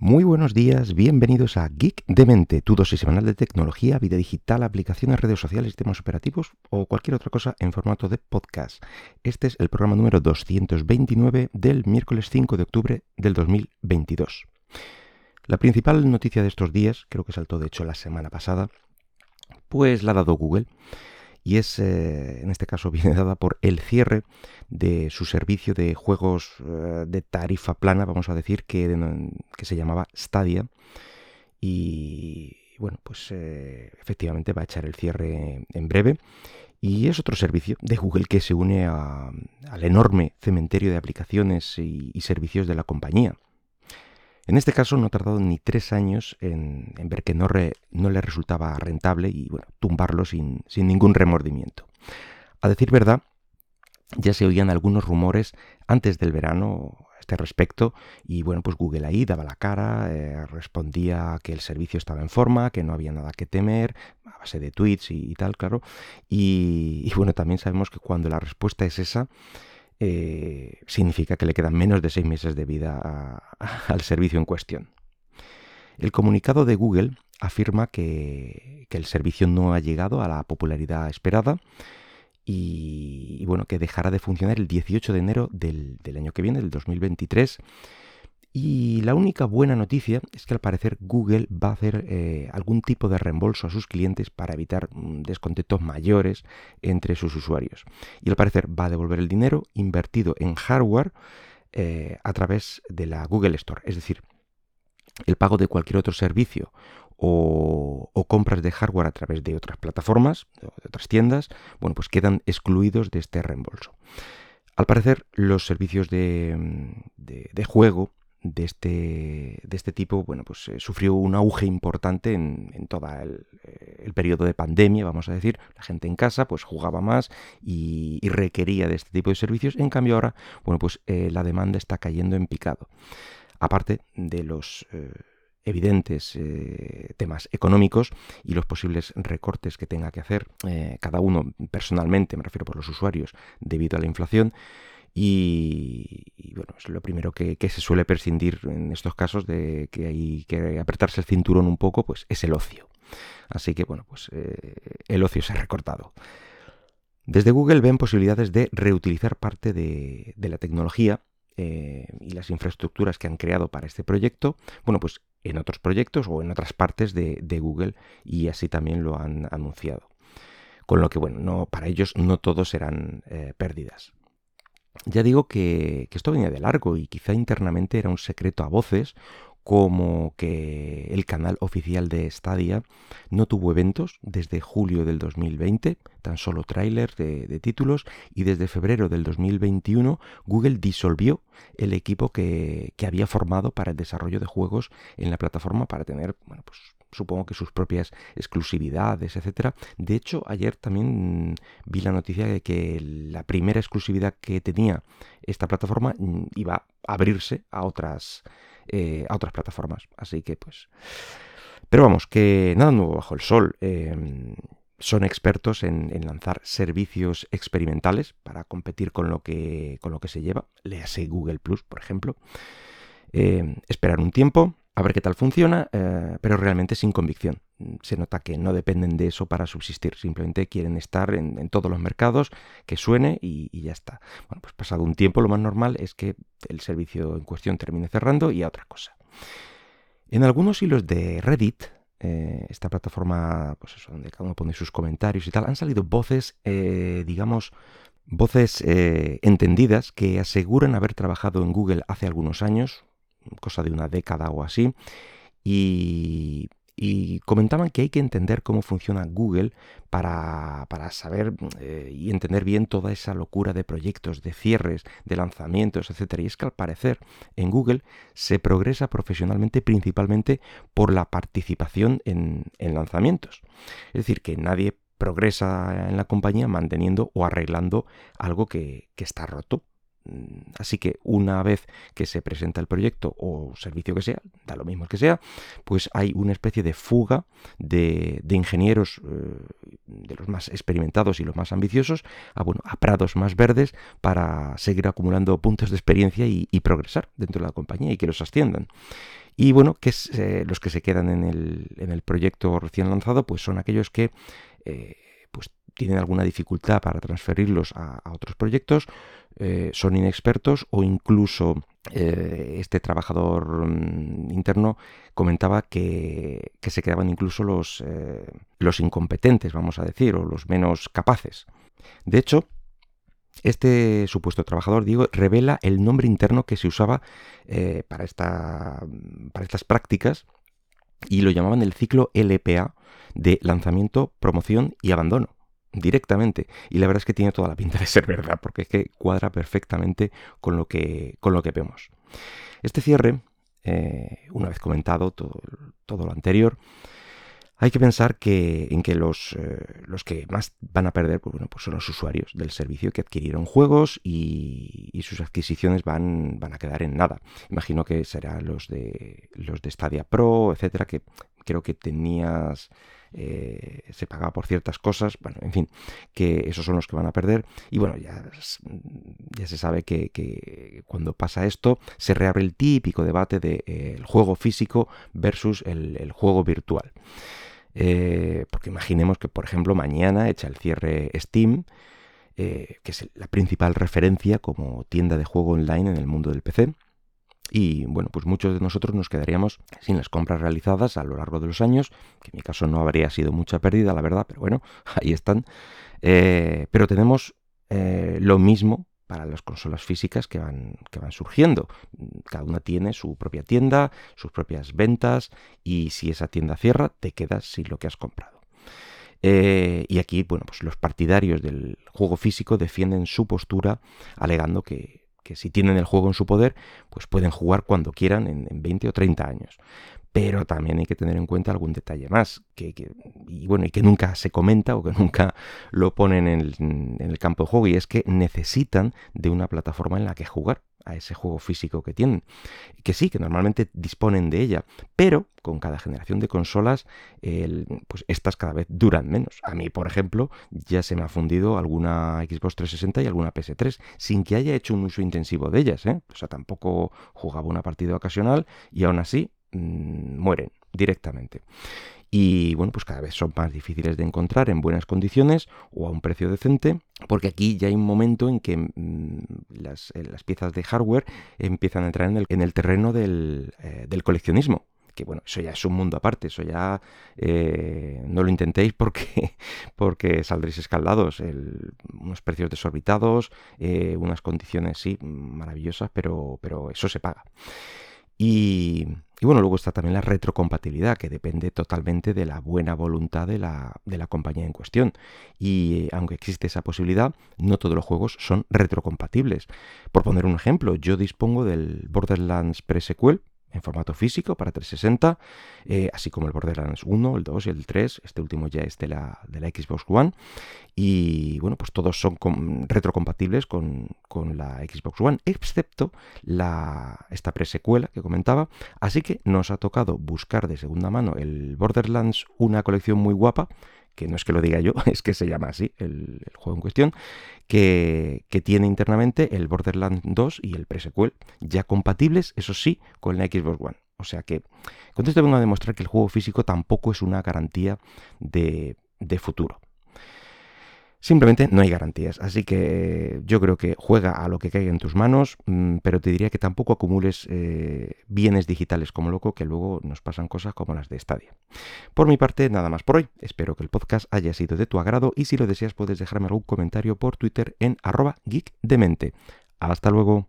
Muy buenos días, bienvenidos a Geek de Mente, tu dosis semanal de tecnología, vida digital, aplicaciones, redes sociales, sistemas operativos o cualquier otra cosa en formato de podcast. Este es el programa número 229 del miércoles 5 de octubre del 2022. La principal noticia de estos días, creo que saltó de hecho la semana pasada, pues la ha dado Google y es, eh, en este caso, viene dada por el cierre de su servicio de juegos eh, de tarifa plana, vamos a decir, que, que se llamaba Stadia. Y bueno, pues eh, efectivamente va a echar el cierre en breve. Y es otro servicio de Google que se une al enorme cementerio de aplicaciones y servicios de la compañía. En este caso no ha tardado ni tres años en, ver que no, no, le resultaba rentable y bueno, tumbarlo sin, ningún remordimiento. A decir verdad, ya se oían algunos rumores antes del verano a este respecto y bueno, pues Google ahí daba la cara, eh, respondía que el servicio estaba en forma, que no había nada que temer, a base de tweets y, tal, claro. y, bueno, también sabemos que cuando la respuesta es esa, eh, significa que le quedan menos de seis meses de vida al servicio en cuestión. El comunicado de Google afirma que, el servicio no ha llegado a la popularidad esperada y, bueno, que dejará de funcionar el 18 de enero del, del año que viene, del 2023, y la única buena noticia es que al parecer Google va a hacer eh, algún tipo de reembolso a sus clientes para evitar mm, descontentos mayores entre sus usuarios. Y al parecer va a devolver el dinero invertido en hardware eh, a través de la Google Store. Es decir, el pago de cualquier otro servicio o, compras de hardware a través de otras plataformas, de otras tiendas, bueno, pues quedan excluidos de este reembolso. Al parecer, los servicios de, mm, de juego de este, de este tipo, bueno, pues eh, sufrió un auge importante en, en todo el, eh, el, periodo de pandemia, vamos a decir. La gente en casa pues jugaba más y, requería de este tipo de servicios. En cambio ahora, bueno, pues eh, la demanda está cayendo en picado. Aparte de los evidentes temas económicos y los posibles recortes que tenga que hacer cada uno personalmente, me refiero por los usuarios, debido a la inflación, y, bueno, es lo primero que, se suele prescindir en estos casos de que hay que apretarse el cinturón un poco, pues es el ocio. Así que bueno, pues eh, el ocio se ha recortado. Desde Google ven posibilidades de reutilizar parte de, la tecnología eh, y las infraestructuras que han creado para este proyecto, bueno, pues en otros proyectos o en otras partes de, Google y así también lo han anunciado. Con lo que, bueno, no, para ellos no todos serán eh, pérdidas. Ya digo que, esto venía de largo y quizá internamente era un secreto a voces, como que el canal oficial de Stadia no tuvo eventos desde julio del 2020, tan solo trailers de, títulos, y desde febrero del 2021 Google disolvió el equipo que, que, había formado para el desarrollo de juegos en la plataforma para tener bueno, pues, supongo que sus propias exclusividades, etcétera. De hecho, ayer también vi la noticia de que la primera exclusividad que tenía esta plataforma mm, iba a abrirse a otras, eh, a otras plataformas. Así que, pues. Pero vamos, que nada nuevo bajo el sol. Em, son expertos en, lanzar servicios experimentales para competir con lo que, con lo que se lleva. Léase Google Plus, por ejemplo. Em, esperar un tiempo, a ver qué tal funciona, eh, pero realmente sin convicción. Se nota que no dependen de eso para subsistir, simplemente quieren estar en, todos los mercados, que suene y, ya está. Bueno, pues pasado un tiempo lo más normal es que el servicio en cuestión termine cerrando y a otra cosa. En algunos hilos de Reddit, eh, esta plataforma, pues eso, donde cada uno pone sus comentarios y tal, han salido voces, eh, digamos, voces entendidas que aseguran haber trabajado en Google hace algunos años, cosa de una década o así, y, comentaban que hay que entender cómo funciona Google para, saber eh, y entender bien toda esa locura de proyectos, de cierres, de lanzamientos, etc. Y es que al parecer en Google se progresa profesionalmente principalmente por la participación en, lanzamientos. Es decir, que nadie progresa en la compañía manteniendo o arreglando algo que, está roto así que una vez que se presenta el proyecto o servicio que sea, da lo mismo que sea, pues hay una especie de fuga de, ingenieros eh, de los más experimentados y los más ambiciosos a, bueno, a prados más verdes para seguir acumulando puntos de experiencia y, progresar dentro de la compañía y que los asciendan. Y bueno, que eh, los que se quedan en el, proyecto recién lanzado, pues son aquellos que eh, pues tienen alguna dificultad para transferirlos a, otros proyectos, eh, son inexpertos o incluso este trabajador mm, interno comentaba que, se quedaban incluso los, los incompetentes, vamos a decir, o los menos capaces. De hecho, este supuesto trabajador, digo, revela el nombre interno que se usaba eh, para, esta, para estas prácticas y lo llamaban el ciclo LPA de lanzamiento, promoción y abandono directamente. Y la verdad es que tiene toda la pinta de ser verdad, porque es que cuadra perfectamente con lo que, con lo que vemos. Este cierre, eh, una vez comentado todo, todo lo anterior, hay que pensar que, en que los, eh, los que más van a perder pues bueno, pues son los usuarios del servicio que adquirieron juegos y, sus adquisiciones van, van, a quedar en nada. Imagino que serán los de los de Stadia Pro, etcétera, que creo que tenías. Eh, se pagaba por ciertas cosas, bueno, en fin, que esos son los que van a perder. Y bueno, ya, ya se sabe que, cuando pasa esto, se reabre el típico debate del de, eh, juego físico versus el, el juego virtual. Eh, porque imaginemos que, por ejemplo, mañana echa el cierre Steam, eh, que es la principal referencia como tienda de juego online en el mundo del PC. Y bueno, pues muchos de nosotros nos quedaríamos sin las compras realizadas a lo largo de los años, que en mi caso no habría sido mucha pérdida, la verdad, pero bueno, ahí están. Eh, pero tenemos lo mismo para las consolas físicas que van, que van surgiendo. Cada una tiene su propia tienda, sus propias ventas y si esa tienda cierra te quedas sin lo que has comprado. Eh, y aquí, bueno, pues los partidarios del juego físico defienden su postura alegando que, si tienen el juego en su poder, pues pueden jugar cuando quieran en, en 20 o 30 años. Pero también hay que tener en cuenta algún detalle más, que, y bueno, y que nunca se comenta o que nunca lo ponen en el, campo de juego, y es que necesitan de una plataforma en la que jugar a ese juego físico que tienen. Que sí, que normalmente disponen de ella, pero con cada generación de consolas, pues estas cada vez duran menos. A mí, por ejemplo, ya se me ha fundido alguna Xbox 360 y alguna PS3, sin que haya hecho un uso intensivo de ellas. ¿eh? O sea, tampoco jugaba una partida ocasional y aún así Mm, mueren directamente. Y bueno, pues cada vez son más difíciles de encontrar en buenas condiciones o a un precio decente, porque aquí ya hay un momento en que mm, las, eh, las, piezas de hardware empiezan a entrar en el, en el terreno del, eh, del, coleccionismo. Que bueno, eso ya es un mundo aparte, eso ya eh, no lo intentéis porque, porque saldréis escaldados. unos precios desorbitados, unas condiciones sí maravillosas, pero, pero eso se paga. Y, bueno, luego está también la retrocompatibilidad, que depende totalmente de la buena voluntad de la, de la compañía en cuestión. Y eh, aunque existe esa posibilidad, no todos los juegos son retrocompatibles. Por poner un ejemplo, yo dispongo del Borderlands Pre-Sequel, en formato físico para 360, eh, así como el Borderlands 1, el 2 y el 3, este último ya es de la, de la Xbox One, y bueno, pues todos son retrocompatibles con, con, la Xbox One, excepto la, esta presecuela que comentaba, así que nos ha tocado buscar de segunda mano el Borderlands, una colección muy guapa, que no es que lo diga yo, es que se llama así el, juego en cuestión, que, tiene internamente el Borderlands 2 y el pre-sequel, ya compatibles, eso sí, con la Xbox One. O sea que con esto vengo a demostrar que el juego físico tampoco es una garantía de futuro. Simplemente no hay garantías, así que yo creo que juega a lo que caiga en tus manos, mm, pero te diría que tampoco acumules eh, bienes digitales como loco, que luego nos pasan cosas como las de Stadia. Por mi parte, nada más por hoy. Espero que el podcast haya sido de tu agrado y si lo deseas puedes dejarme algún comentario por Twitter en arroba geekdemente. Hasta luego.